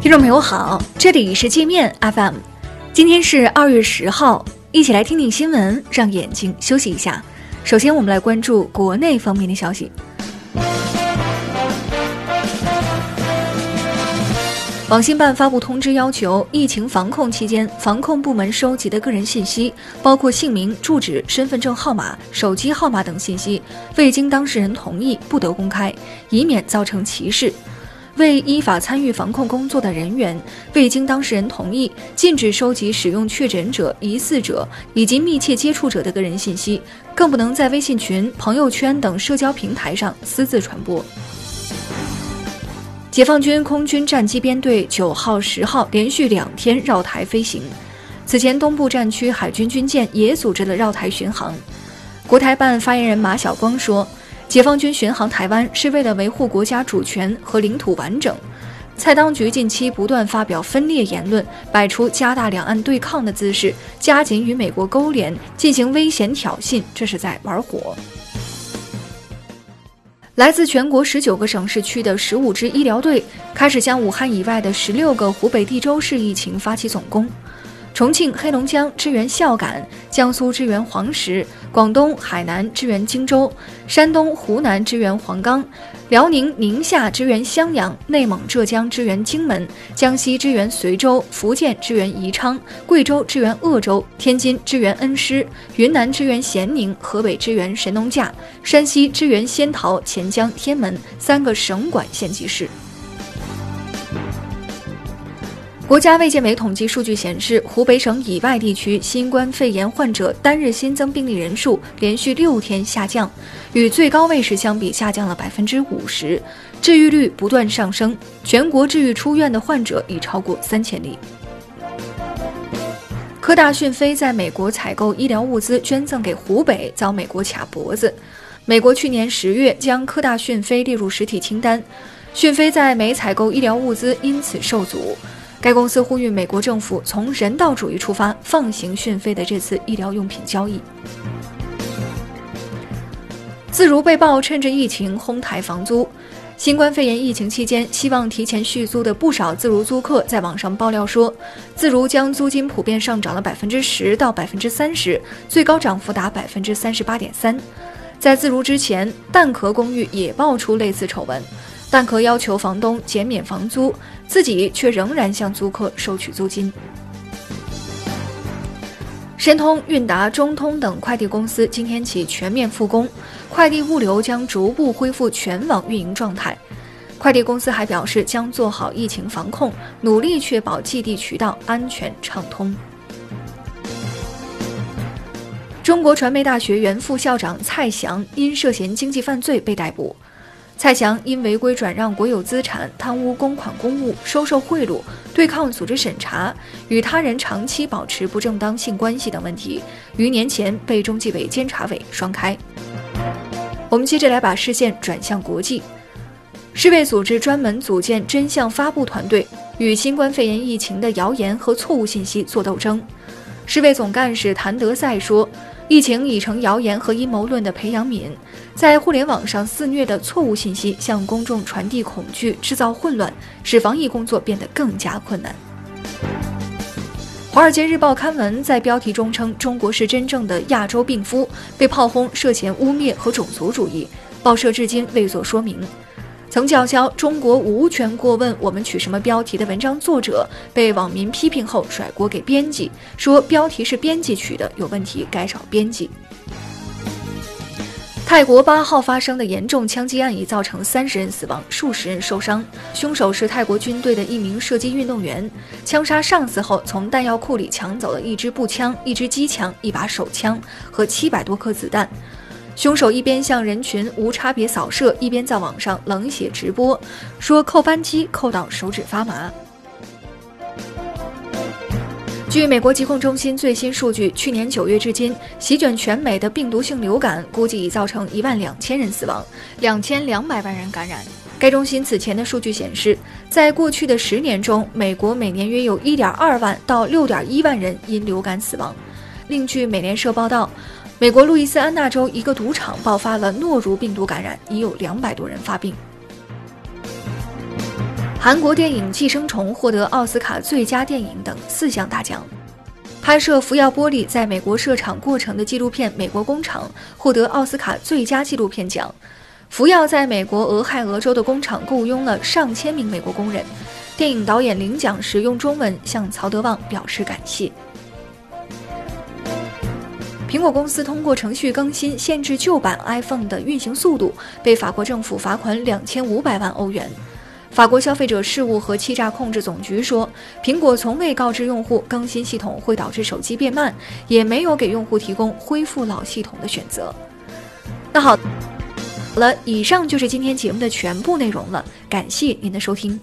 听众朋友好，这里是界面 FM，今天是二月十号，一起来听听新闻，让眼睛休息一下。首先，我们来关注国内方面的消息。网信办发布通知，要求疫情防控期间，防控部门收集的个人信息，包括姓名、住址、身份证号码、手机号码等信息，未经当事人同意，不得公开，以免造成歧视。为依法参与防控工作的人员，未经当事人同意，禁止收集使用确诊者、疑似者以及密切接触者的个人信息，更不能在微信群、朋友圈等社交平台上私自传播。解放军空军战机编队九号、十号连续两天绕台飞行，此前东部战区海军军舰也组织了绕台巡航。国台办发言人马晓光说。解放军巡航台湾是为了维护国家主权和领土完整。蔡当局近期不断发表分裂言论，摆出加大两岸对抗的姿势，加紧与美国勾连，进行危险挑衅，这是在玩火。来自全国十九个省市区的十五支医疗队开始向武汉以外的十六个湖北地州市疫情发起总攻。重庆、黑龙江支援孝感，江苏支援黄石，广东、海南支援荆州，山东、湖南支援黄冈，辽宁、宁夏支援襄阳，内蒙、浙江支援荆门，江西支援随州，福建支援宜昌，贵州支援鄂州，天津支援恩施，云南支援咸宁，河北支援神农架，山西支援仙桃、潜江、天门三个省管县级市。国家卫健委统计数据显示，湖北省以外地区新冠肺炎患者单日新增病例人数连续六天下降，与最高位时相比下降了百分之五十，治愈率不断上升，全国治愈出院的患者已超过三千例。科大讯飞在美国采购医疗物资捐赠给湖北，遭美国卡脖子。美国去年十月将科大讯飞列入实体清单，讯飞在美采购医疗物资因此受阻。该公司呼吁美国政府从人道主义出发，放行讯飞的这次医疗用品交易。自如被曝趁着疫情哄抬房租，新冠肺炎疫情期间希望提前续租的不少自如租客在网上爆料说，自如将租金普遍上涨了百分之十到百分之三十，最高涨幅达百分之三十八点三。在自如之前，蛋壳公寓也爆出类似丑闻。蛋壳要求房东减免房租，自己却仍然向租客收取租金。申通、韵达、中通等快递公司今天起全面复工，快递物流将逐步恢复全网运营状态。快递公司还表示，将做好疫情防控，努力确保寄递渠道安全畅通。中国传媒大学原副校长蔡翔因涉嫌经济犯罪被逮捕。蔡翔因违规转让国有资产、贪污公款公物、收受贿赂、对抗组织审查、与他人长期保持不正当性关系等问题，于年前被中纪委监察委双开。我们接着来把视线转向国际，世卫组织专门组建真相发布团队，与新冠肺炎疫情的谣言和错误信息作斗争。世卫总干事谭德赛说。疫情已成谣言和阴谋论的培养皿，在互联网上肆虐的错误信息向公众传递恐惧，制造混乱，使防疫工作变得更加困难。《华尔街日报》刊文在标题中称中国是真正的亚洲病夫，被炮轰涉嫌污蔑和种族主义，报社至今未作说明。曾叫嚣“中国无权过问我们取什么标题”的文章作者被网民批评后甩锅给编辑，说标题是编辑取的，有问题该找编辑。泰国八号发生的严重枪击案已造成三十人死亡，数十人受伤，凶手是泰国军队的一名射击运动员，枪杀上司后从弹药库里抢走了一支步枪、一支机枪、一把手枪和七百多颗子弹。凶手一边向人群无差别扫射，一边在网上冷血直播，说扣扳机扣到手指发麻。据美国疾控中心最新数据，去年九月至今，席卷全美的病毒性流感估计已造成一万两千人死亡，两千两百万人感染。该中心此前的数据显示，在过去的十年中，美国每年约有一点二万到六点一万人因流感死亡。另据美联社报道。美国路易斯安那州一个赌场爆发了诺如病毒感染，已有两百多人发病。韩国电影《寄生虫》获得奥斯卡最佳电影等四项大奖。拍摄福耀玻璃在美国设厂过程的纪录片《美国工厂》获得奥斯卡最佳纪录片奖。福耀在美国俄亥俄州的工厂雇佣了上千名美国工人。电影导演领奖时用中文向曹德旺表示感谢。苹果公司通过程序更新限制旧版 iPhone 的运行速度，被法国政府罚款两千五百万欧元。法国消费者事务和欺诈控制总局说，苹果从未告知用户更新系统会导致手机变慢，也没有给用户提供恢复老系统的选择。那好了，以上就是今天节目的全部内容了，感谢您的收听。